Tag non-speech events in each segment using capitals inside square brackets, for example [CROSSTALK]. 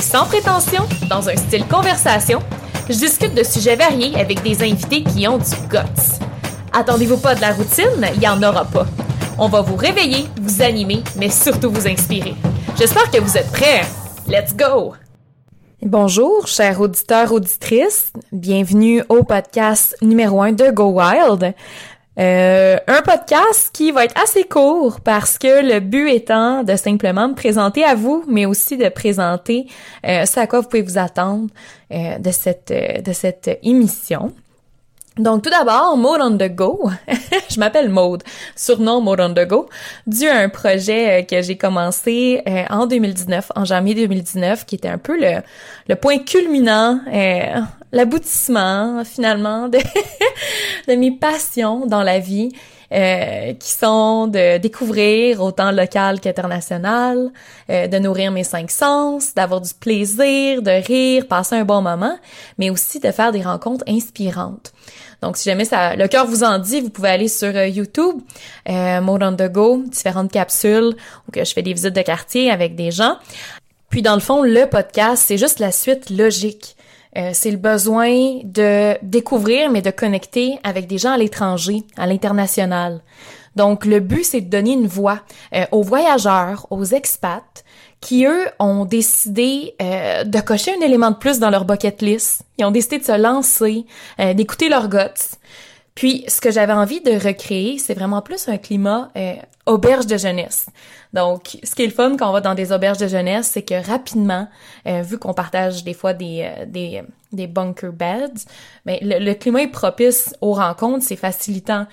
Sans prétention, dans un style conversation. Je discute de sujets variés avec des invités qui ont du guts. Attendez-vous pas de la routine, il y en aura pas. On va vous réveiller, vous animer, mais surtout vous inspirer. J'espère que vous êtes prêts. Let's go! Bonjour, chers auditeurs, auditrices. Bienvenue au podcast numéro 1 de Go Wild. Euh, un podcast qui va être assez court parce que le but étant de simplement me présenter à vous, mais aussi de présenter euh, ce à quoi vous pouvez vous attendre euh, de cette de cette émission. Donc tout d'abord, Mode on the Go. [LAUGHS] je m'appelle Mode, surnom Mode on the Go, dû à un projet euh, que j'ai commencé euh, en 2019, en janvier 2019, qui était un peu le, le point culminant, euh, l'aboutissement finalement [LAUGHS] de, mes passions dans la vie. Euh, qui sont de découvrir autant local qu'international, euh, de nourrir mes cinq sens, d'avoir du plaisir, de rire, passer un bon moment, mais aussi de faire des rencontres inspirantes. Donc, si jamais ça, le cœur vous en dit, vous pouvez aller sur euh, YouTube, euh, Mode on the Go, différentes capsules où que je fais des visites de quartier avec des gens. Puis, dans le fond, le podcast, c'est juste la suite logique. Euh, c'est le besoin de découvrir, mais de connecter avec des gens à l'étranger, à l'international. Donc, le but, c'est de donner une voix euh, aux voyageurs, aux expats, qui, eux, ont décidé euh, de cocher un élément de plus dans leur bucket list. Ils ont décidé de se lancer, euh, d'écouter leurs guts. Puis, ce que j'avais envie de recréer, c'est vraiment plus un climat euh, auberge de jeunesse. Donc, ce qui est le fun quand on va dans des auberges de jeunesse, c'est que rapidement, euh, vu qu'on partage des fois des, euh, des, des bunker beds, mais le, le climat est propice aux rencontres, c'est facilitant.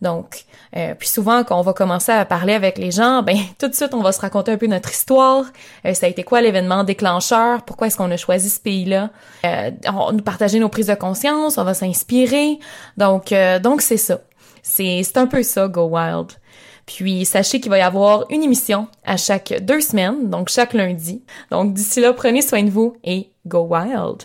Donc, euh, puis souvent quand on va commencer à parler avec les gens, [LAUGHS] ben tout de suite on va se raconter un peu notre histoire. Euh, ça a été quoi l'événement déclencheur? Pourquoi est-ce qu'on a choisi ce pays-là? Euh, On nous partager nos prises de conscience, on va s'inspirer. Donc, euh, donc c'est ça. C'est c'est un peu ça Go Wild. Puis sachez qu'il va y avoir une émission à chaque deux semaines, donc chaque lundi. Donc d'ici là, prenez soin de vous et Go Wild.